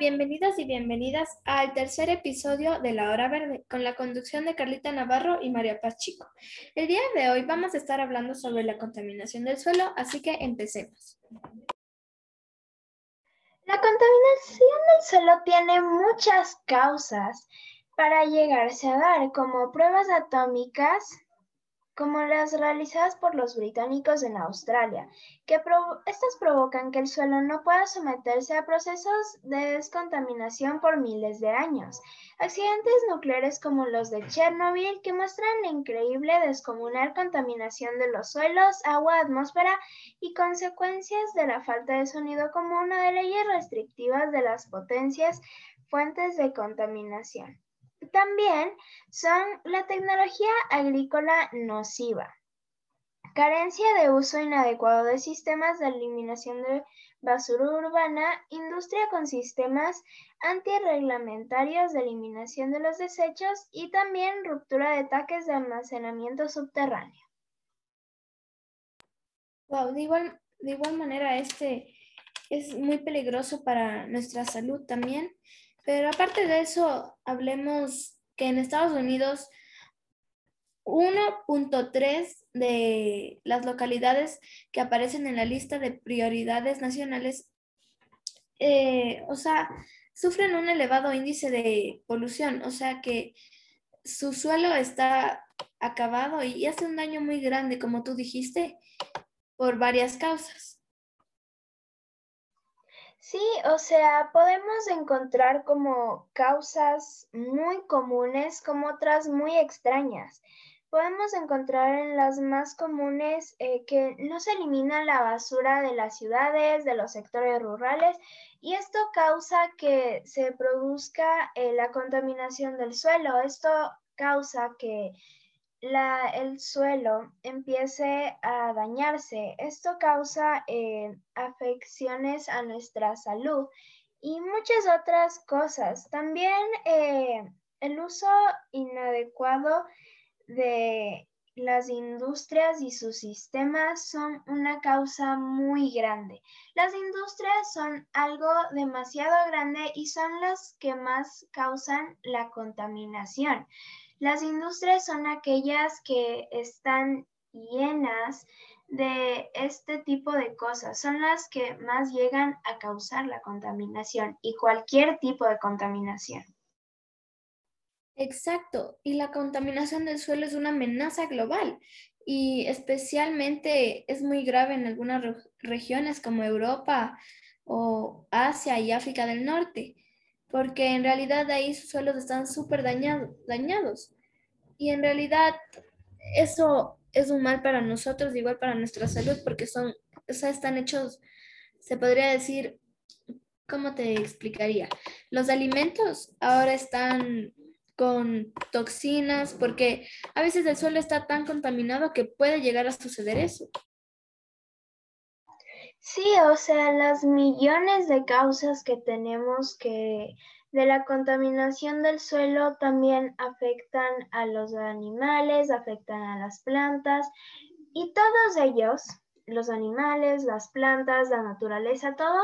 bienvenidos y bienvenidas al tercer episodio de La Hora Verde con la conducción de Carlita Navarro y María Paz Chico. El día de hoy vamos a estar hablando sobre la contaminación del suelo, así que empecemos. La contaminación del suelo tiene muchas causas para llegarse a dar, como pruebas atómicas, como las realizadas por los británicos en Australia, que estas provocan que el suelo no pueda someterse a procesos de descontaminación por miles de años. Accidentes nucleares como los de Chernobyl, que muestran la increíble descomunal contaminación de los suelos, agua, atmósfera y consecuencias de la falta de sonido como una de leyes restrictivas de las potencias fuentes de contaminación. También son la tecnología agrícola nociva, carencia de uso inadecuado de sistemas de eliminación de basura urbana, industria con sistemas antirreglamentarios de eliminación de los desechos y también ruptura de taques de almacenamiento subterráneo. de igual, de igual manera este es muy peligroso para nuestra salud también pero aparte de eso, hablemos que en Estados Unidos 1.3 de las localidades que aparecen en la lista de prioridades nacionales, eh, o sea, sufren un elevado índice de polución, o sea que su suelo está acabado y hace un daño muy grande, como tú dijiste, por varias causas. Sí, o sea, podemos encontrar como causas muy comunes como otras muy extrañas. Podemos encontrar en las más comunes eh, que no se elimina la basura de las ciudades, de los sectores rurales, y esto causa que se produzca eh, la contaminación del suelo. Esto causa que el suelo empiece a dañarse. Esto causa eh, afecciones a nuestra salud y muchas otras cosas. También eh, el uso inadecuado de las industrias y sus sistemas son una causa muy grande. Las industrias son algo demasiado grande y son las que más causan la contaminación. Las industrias son aquellas que están llenas de este tipo de cosas. Son las que más llegan a causar la contaminación y cualquier tipo de contaminación. Exacto, y la contaminación del suelo es una amenaza global y especialmente es muy grave en algunas regiones como Europa o Asia y África del Norte porque en realidad ahí sus suelos están súper dañados. Y en realidad eso es un mal para nosotros, igual para nuestra salud, porque son, o sea, están hechos, se podría decir, ¿cómo te explicaría? Los alimentos ahora están con toxinas, porque a veces el suelo está tan contaminado que puede llegar a suceder eso. Sí, o sea, las millones de causas que tenemos que de la contaminación del suelo también afectan a los animales, afectan a las plantas y todos ellos, los animales, las plantas, la naturaleza, todo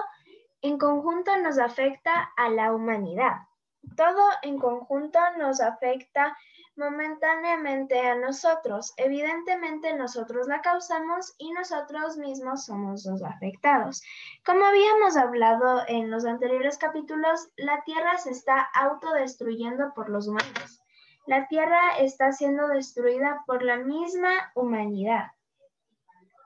en conjunto nos afecta a la humanidad. Todo en conjunto nos afecta momentáneamente a nosotros. Evidentemente nosotros la causamos y nosotros mismos somos los afectados. Como habíamos hablado en los anteriores capítulos, la Tierra se está autodestruyendo por los humanos. La Tierra está siendo destruida por la misma humanidad.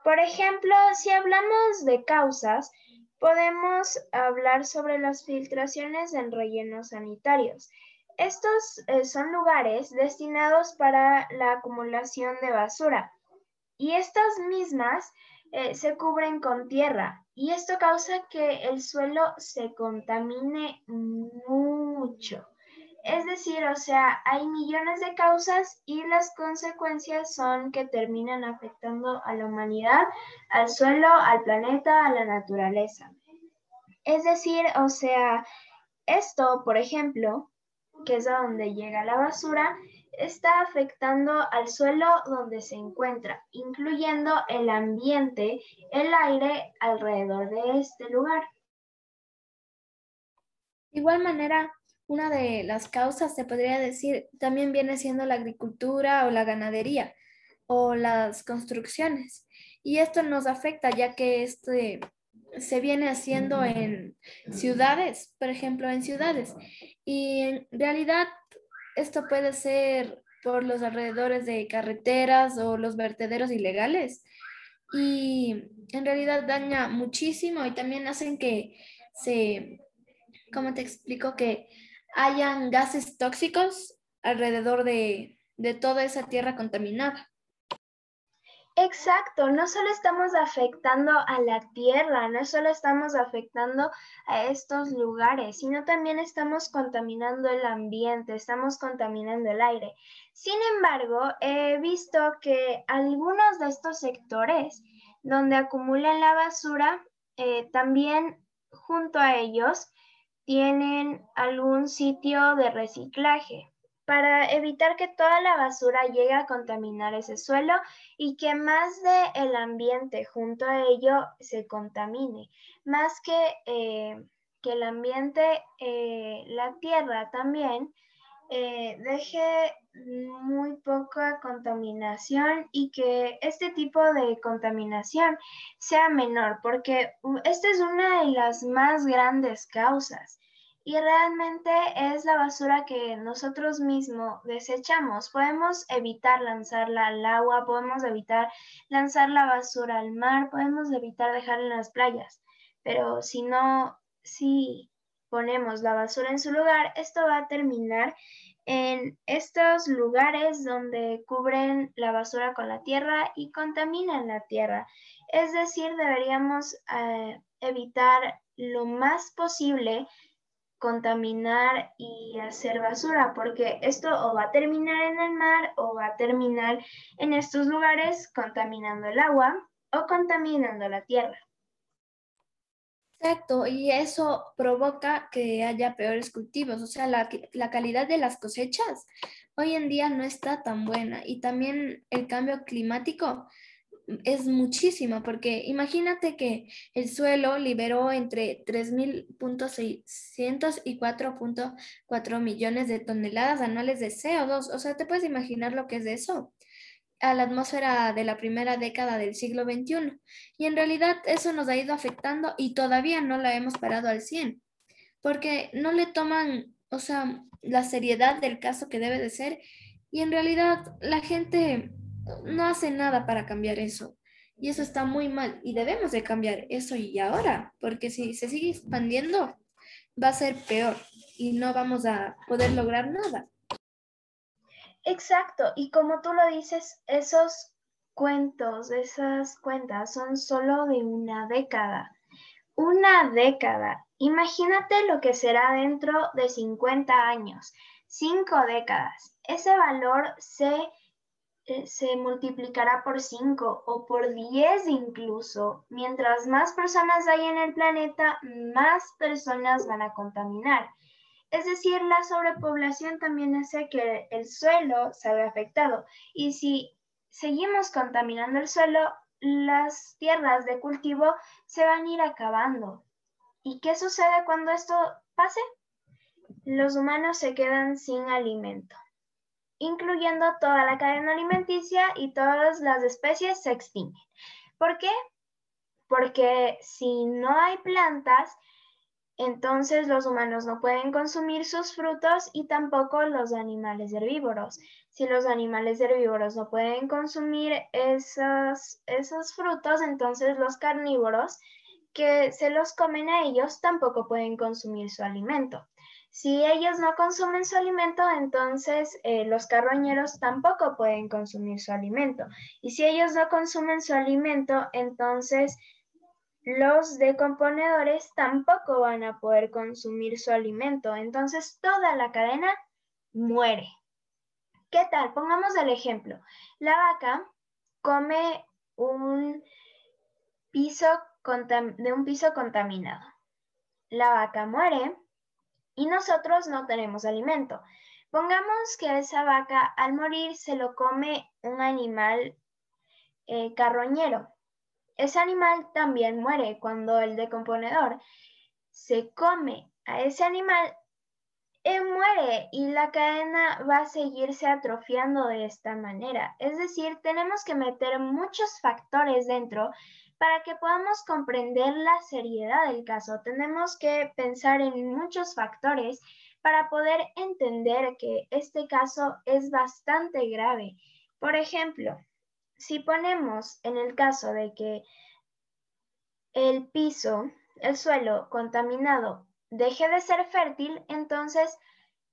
Por ejemplo, si hablamos de causas, podemos hablar sobre las filtraciones en rellenos sanitarios. Estos eh, son lugares destinados para la acumulación de basura y estas mismas eh, se cubren con tierra y esto causa que el suelo se contamine mucho. Es decir, o sea, hay millones de causas y las consecuencias son que terminan afectando a la humanidad, al suelo, al planeta, a la naturaleza. Es decir, o sea, esto, por ejemplo, que es a donde llega la basura, está afectando al suelo donde se encuentra, incluyendo el ambiente, el aire alrededor de este lugar. De igual manera, una de las causas, se podría decir, también viene siendo la agricultura o la ganadería o las construcciones. Y esto nos afecta ya que este se viene haciendo en ciudades, por ejemplo, en ciudades. Y en realidad esto puede ser por los alrededores de carreteras o los vertederos ilegales. Y en realidad daña muchísimo y también hacen que se, ¿cómo te explico? Que hayan gases tóxicos alrededor de, de toda esa tierra contaminada. Exacto, no solo estamos afectando a la tierra, no solo estamos afectando a estos lugares, sino también estamos contaminando el ambiente, estamos contaminando el aire. Sin embargo, he visto que algunos de estos sectores donde acumulan la basura, eh, también junto a ellos tienen algún sitio de reciclaje para evitar que toda la basura llegue a contaminar ese suelo y que más del el ambiente junto a ello se contamine. Más que, eh, que el ambiente, eh, la tierra también eh, deje muy poca contaminación y que este tipo de contaminación sea menor, porque uh, esta es una de las más grandes causas y realmente es la basura que nosotros mismos desechamos. Podemos evitar lanzarla al agua, podemos evitar lanzar la basura al mar, podemos evitar dejarla en las playas, pero si no, si ponemos la basura en su lugar, esto va a terminar en estos lugares donde cubren la basura con la tierra y contaminan la tierra. Es decir, deberíamos eh, evitar lo más posible contaminar y hacer basura, porque esto o va a terminar en el mar o va a terminar en estos lugares contaminando el agua o contaminando la tierra. Exacto, y eso provoca que haya peores cultivos, o sea, la, la, calidad de las cosechas hoy en día no está tan buena y también el cambio climático es muchísimo, porque imagínate que el suelo liberó entre 3.600 y 4.4 millones de toneladas anuales de CO2. O sea, ¿te puedes imaginar lo que es eso? a la atmósfera de la primera década del siglo XXI. Y en realidad eso nos ha ido afectando y todavía no la hemos parado al 100, porque no le toman, o sea, la seriedad del caso que debe de ser. Y en realidad la gente no hace nada para cambiar eso. Y eso está muy mal y debemos de cambiar eso y ahora, porque si se sigue expandiendo va a ser peor y no vamos a poder lograr nada. Exacto, y como tú lo dices, esos cuentos, esas cuentas son solo de una década. Una década. Imagínate lo que será dentro de 50 años, cinco décadas. Ese valor se se multiplicará por 5 o por 10 incluso. Mientras más personas hay en el planeta, más personas van a contaminar. Es decir, la sobrepoblación también hace que el suelo se vea afectado. Y si seguimos contaminando el suelo, las tierras de cultivo se van a ir acabando. ¿Y qué sucede cuando esto pase? Los humanos se quedan sin alimento incluyendo toda la cadena alimenticia y todas las especies se extinguen. ¿Por qué? Porque si no hay plantas, entonces los humanos no pueden consumir sus frutos y tampoco los animales herbívoros. Si los animales herbívoros no pueden consumir esos, esos frutos, entonces los carnívoros que se los comen a ellos tampoco pueden consumir su alimento. Si ellos no consumen su alimento, entonces eh, los carroñeros tampoco pueden consumir su alimento. Y si ellos no consumen su alimento, entonces los decomponedores tampoco van a poder consumir su alimento. Entonces toda la cadena muere. ¿Qué tal? Pongamos el ejemplo. La vaca come un piso de un piso contaminado. La vaca muere y nosotros no tenemos alimento. Pongamos que esa vaca al morir se lo come un animal eh, carroñero. Ese animal también muere cuando el decomponedor se come a ese animal, eh, muere y la cadena va a seguirse atrofiando de esta manera. Es decir, tenemos que meter muchos factores dentro para que podamos comprender la seriedad del caso. Tenemos que pensar en muchos factores para poder entender que este caso es bastante grave. Por ejemplo, si ponemos en el caso de que el piso, el suelo contaminado deje de ser fértil, entonces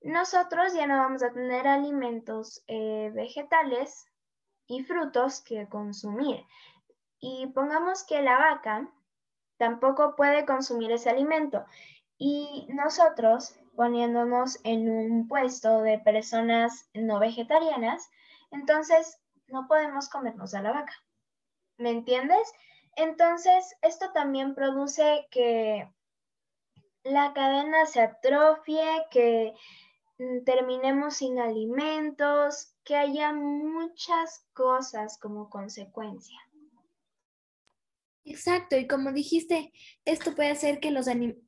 nosotros ya no vamos a tener alimentos eh, vegetales y frutos que consumir. Y pongamos que la vaca tampoco puede consumir ese alimento. Y nosotros, poniéndonos en un puesto de personas no vegetarianas, entonces no podemos comernos a la vaca. ¿Me entiendes? Entonces, esto también produce que la cadena se atrofie, que mm, terminemos sin alimentos, que haya muchas cosas como consecuencia. Exacto, y como dijiste, esto puede hacer que, los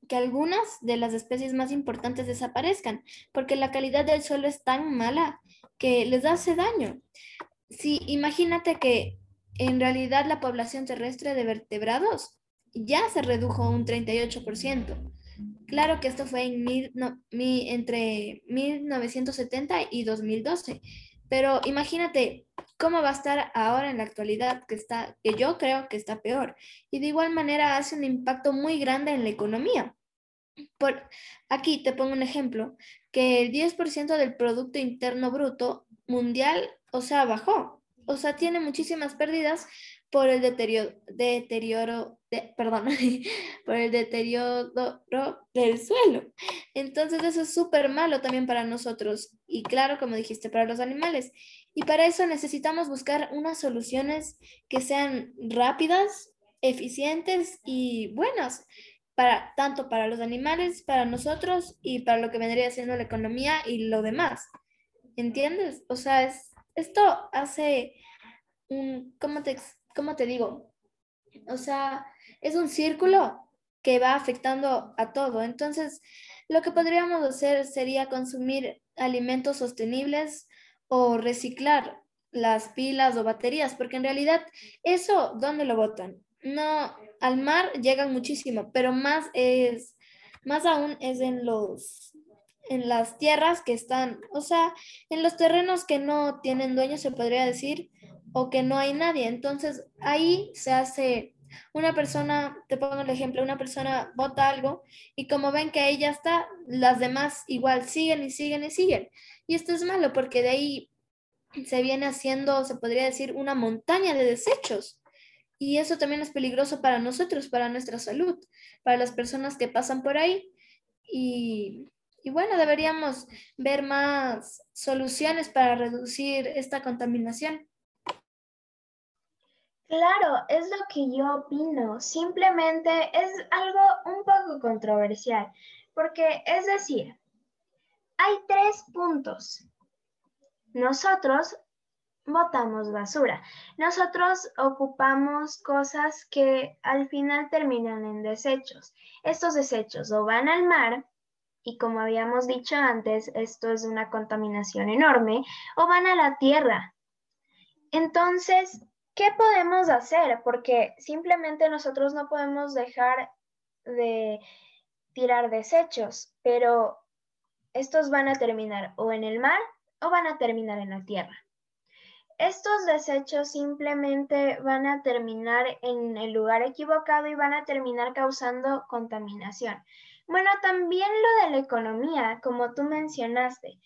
que algunas de las especies más importantes desaparezcan, porque la calidad del suelo es tan mala que les hace daño. Si imagínate que en realidad la población terrestre de vertebrados ya se redujo un 38%. Claro que esto fue en entre 1970 y 2012, pero imagínate cómo va a estar ahora en la actualidad, que, está, que yo creo que está peor. Y de igual manera hace un impacto muy grande en la economía. Por, aquí te pongo un ejemplo, que el 10% del Producto Interno Bruto mundial, o sea, bajó o sea, tiene muchísimas pérdidas por el deterioro, deterioro de, perdón, por el deterioro del suelo. Entonces eso es súper malo también para nosotros y claro, como dijiste, para los animales. Y para eso necesitamos buscar unas soluciones que sean rápidas, eficientes y buenas, para, tanto para los animales, para nosotros y para lo que vendría siendo la economía y lo demás. ¿Entiendes? O sea, es esto hace un, ¿cómo te, cómo te digo? O sea, es un círculo que va afectando a todo. Entonces, lo que podríamos hacer sería consumir alimentos sostenibles o reciclar las pilas o baterías, porque en realidad eso, ¿dónde lo botan? No, al mar llegan muchísimo, pero más es, más aún es en los en las tierras que están, o sea, en los terrenos que no tienen dueño, se podría decir, o que no hay nadie. Entonces, ahí se hace, una persona, te pongo el ejemplo, una persona vota algo y como ven que ahí ya está, las demás igual siguen y siguen y siguen. Y esto es malo porque de ahí se viene haciendo, se podría decir, una montaña de desechos. Y eso también es peligroso para nosotros, para nuestra salud, para las personas que pasan por ahí. Y y bueno, deberíamos ver más soluciones para reducir esta contaminación. Claro, es lo que yo opino. Simplemente es algo un poco controversial, porque es decir, hay tres puntos. Nosotros botamos basura. Nosotros ocupamos cosas que al final terminan en desechos. Estos desechos o van al mar y como habíamos dicho antes, esto es una contaminación enorme, o van a la tierra. Entonces, ¿qué podemos hacer? Porque simplemente nosotros no podemos dejar de tirar desechos, pero estos van a terminar o en el mar o van a terminar en la tierra. Estos desechos simplemente van a terminar en el lugar equivocado y van a terminar causando contaminación. Bueno, también lo de la economía, como tú mencionaste.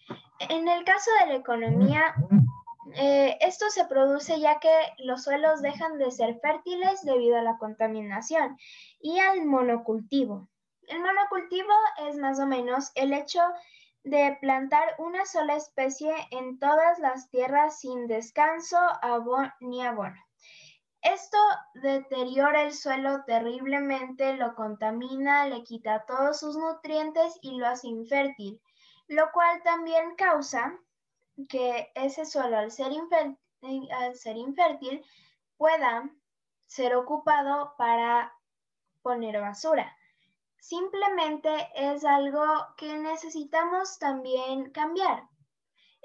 En el caso de la economía, eh, esto se produce ya que los suelos dejan de ser fértiles debido a la contaminación y al monocultivo. El monocultivo es más o menos el hecho de plantar una sola especie en todas las tierras sin descanso ni abono. Esto deteriora el suelo terriblemente, lo contamina, le quita todos sus nutrientes y lo hace infértil, lo cual también causa que ese suelo al ser, infértil, pueda ser ocupado para poner basura. simplemente es algo que necesitamos también cambiar.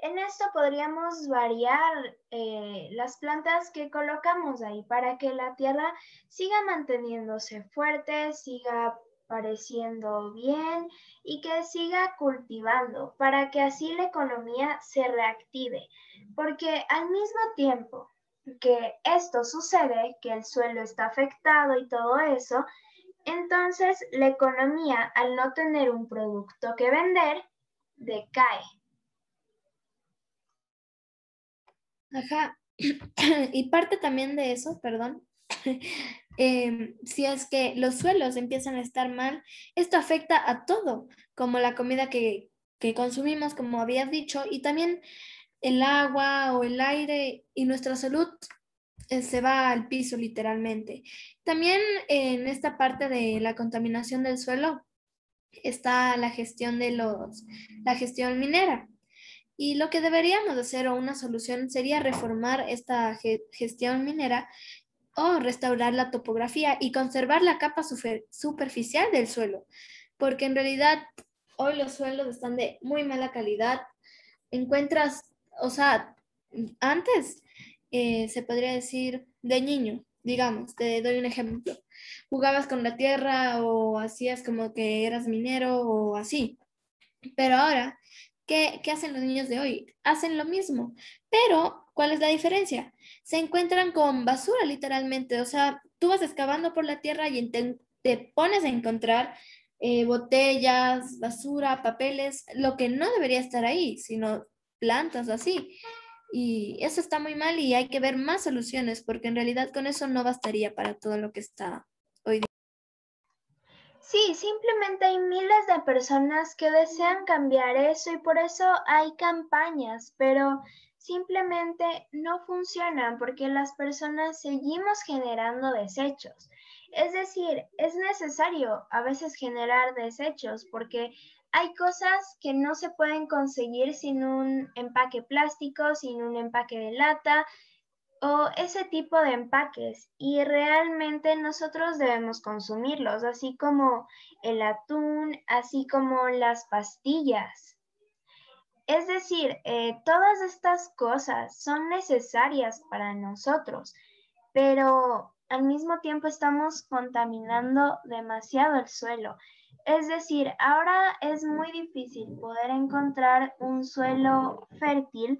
En esto podríamos variar eh, las plantas que colocamos ahí para que la tierra siga manteniéndose fuerte, siga pareciendo bien y que siga cultivando para que así la economía se reactive. Porque al mismo tiempo que esto sucede, que el suelo está afectado y todo eso, entonces la economía al no tener un producto que vender, decae. Ajá. Y parte también de eso, perdón, em, si es que los suelos empiezan a estar mal, esto afecta a todo, como la comida que, consumimos, como habías dicho, y también el agua o el aire y nuestra salud eh, se va al piso literalmente. También en esta parte de la contaminación del suelo está la gestión de los, la gestión minera. Y lo que deberíamos hacer o una solución sería reformar esta gestión minera o restaurar la topografía y conservar la capa superficial del suelo, porque en realidad hoy los suelos están de muy mala calidad. Encuentras, o sea, antes eh, se podría decir de niño, digamos, te doy un ejemplo. Jugabas con la tierra o hacías como que eras minero o así. Pero ahora ¿Qué, hacen los niños de hoy? Hacen lo mismo, pero ¿cuál es la diferencia? Se encuentran con basura literalmente, o sea, tú vas excavando por la tierra y te, pones a encontrar eh, botellas, basura, papeles, lo que no debería estar ahí, sino plantas así. Y eso está muy mal y hay que ver más soluciones porque en realidad con eso no bastaría para todo lo que está hoy día. Sí, simplemente hay miles de personas que desean cambiar eso y por eso hay campañas, pero simplemente no funcionan porque las personas seguimos generando desechos. Es decir, es necesario a veces generar desechos porque hay cosas que no se pueden conseguir sin un empaque plástico, sin un empaque de lata, o ese tipo de empaques y realmente nosotros debemos consumirlos, así como el atún, así como las pastillas. Es decir, eh, todas estas cosas son necesarias para nosotros, pero al mismo tiempo estamos contaminando demasiado el suelo. Es decir, ahora es muy difícil poder encontrar un suelo fértil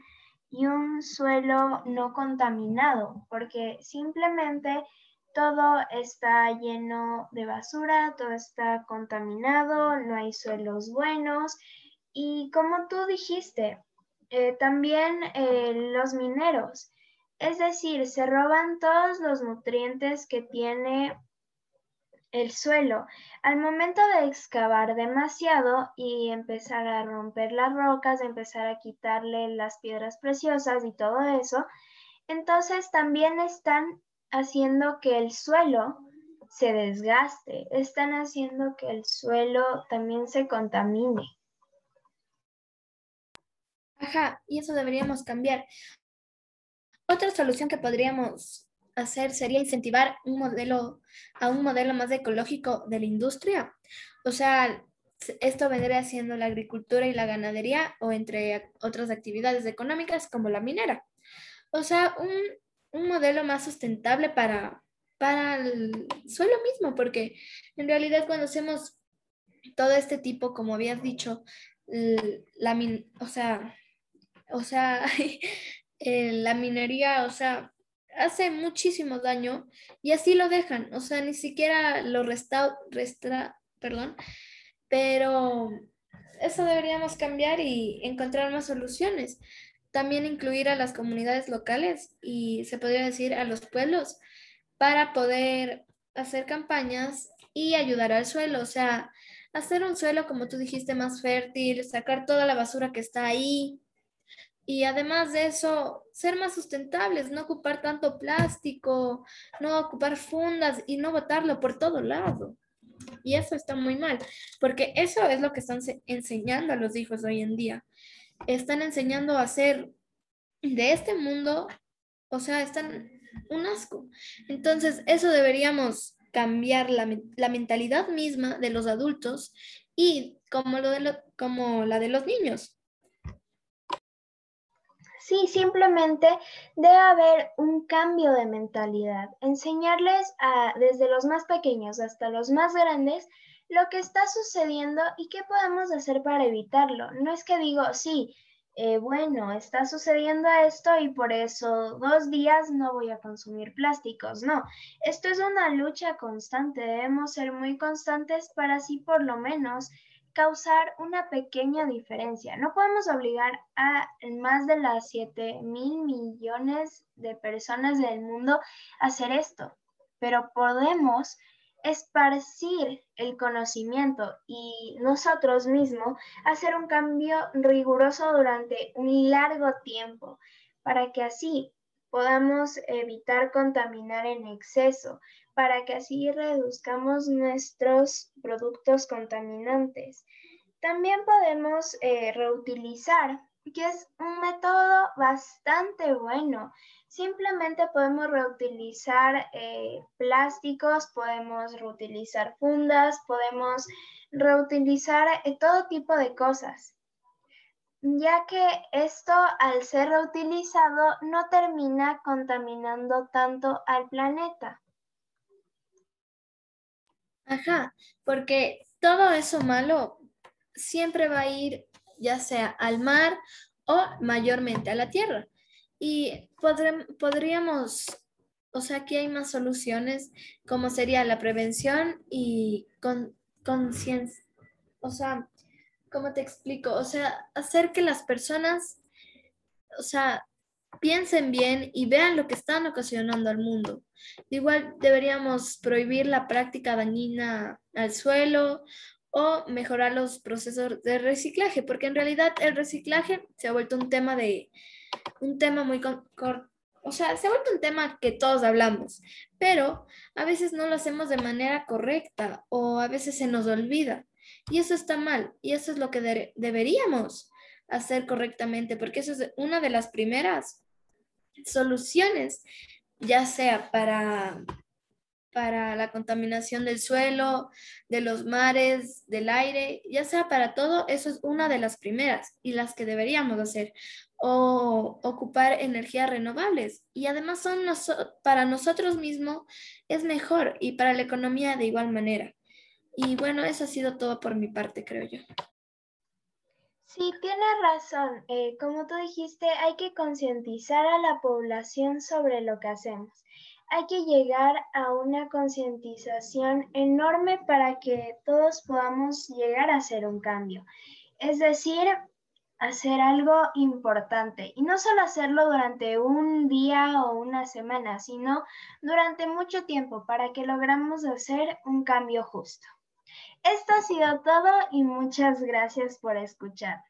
y un suelo no contaminado, porque simplemente todo está lleno de basura, todo está contaminado, no hay suelos buenos y como tú dijiste, eh, también eh, los mineros, es decir, se roban todos los nutrientes que tiene el suelo. Al momento de excavar demasiado y empezar a romper las rocas, empezar a quitarle las piedras preciosas y todo eso, entonces también están haciendo que el suelo se desgaste, están haciendo que el suelo también se contamine. Ajá, y eso deberíamos cambiar. Otra solución que podríamos hacer sería incentivar un modelo, a un modelo más ecológico de la industria. O sea, esto vendría siendo la agricultura y la ganadería o entre otras actividades económicas como la minera. O sea, un, un modelo más sustentable para, para el suelo mismo, porque en realidad cuando hacemos todo este tipo, como habías dicho, la o sea, o sea, la minería, o sea, hace muchísimo daño y así lo dejan, o sea, ni siquiera lo resta, perdón, pero eso deberíamos cambiar y encontrar más soluciones. También incluir a las comunidades locales y se podría decir a los pueblos para poder hacer campañas y ayudar al suelo, o sea, hacer un suelo, como tú dijiste, más fértil, sacar toda la basura que está ahí, y además de eso, ser más sustentables, no ocupar tanto plástico, no ocupar fundas y no botarlo por todo lado. Y eso está muy mal, porque eso es lo que están enseñando a los hijos hoy en día. Están enseñando a hacer de este mundo, o sea, están un asco. Entonces, eso deberíamos cambiar la, mentalidad misma de los adultos y como, lo de como la de los niños. Sí, simplemente debe haber un cambio de mentalidad. Enseñarles a, desde los más pequeños hasta los más grandes lo que está sucediendo y qué podemos hacer para evitarlo. No es que digo, sí, eh, bueno, está sucediendo esto y por eso dos días no voy a consumir plásticos. No, esto es una lucha constante. Debemos ser muy constantes para así por lo menos causar una pequeña diferencia. No podemos obligar a más de las 7 mil millones de personas del mundo a hacer esto, pero podemos esparcir el conocimiento y nosotros mismos hacer un cambio riguroso durante un largo tiempo para que así podamos evitar contaminar en exceso, para que así reduzcamos nuestros productos contaminantes. También podemos eh, reutilizar, que es un método bastante bueno. Simplemente podemos reutilizar eh, plásticos, podemos reutilizar fundas, podemos reutilizar eh, todo tipo de cosas, ya que esto al ser reutilizado no termina contaminando tanto al planeta. Ajá, porque todo eso malo siempre va a ir ya sea al mar o mayormente a la tierra. Y podríamos, o sea, aquí hay más soluciones como sería la prevención y con conciencia. O sea, ¿cómo te explico? O sea, hacer que las personas, o sea, piensen bien y vean lo que están ocasionando al mundo. Igual deberíamos prohibir la práctica dañina al suelo o mejorar los procesos de reciclaje, porque en realidad el reciclaje se ha vuelto un tema de un tema muy o sea, se ha vuelto un tema que todos hablamos, pero a veces no lo hacemos de manera correcta o a veces se nos olvida. Y eso está mal, y eso es lo que deberíamos hacer correctamente, porque eso es una de las primeras soluciones, ya sea para para la contaminación del suelo, de los mares, del aire, ya sea para todo, eso es una de las primeras y las que deberíamos hacer, o ocupar energías renovables. Y además son para nosotros mismos es mejor y para la economía de igual manera. Y bueno, eso ha sido todo por mi parte, creo yo. Sí, tienes razón. Eh, como tú dijiste, hay que concientizar a la población sobre lo que hacemos hay que llegar a una concientización enorme para que todos podamos llegar a hacer un cambio. Es decir, hacer algo importante y no solo hacerlo durante un día o una semana, sino durante mucho tiempo para que logramos hacer un cambio justo. Esto ha sido todo y muchas gracias por escucharnos.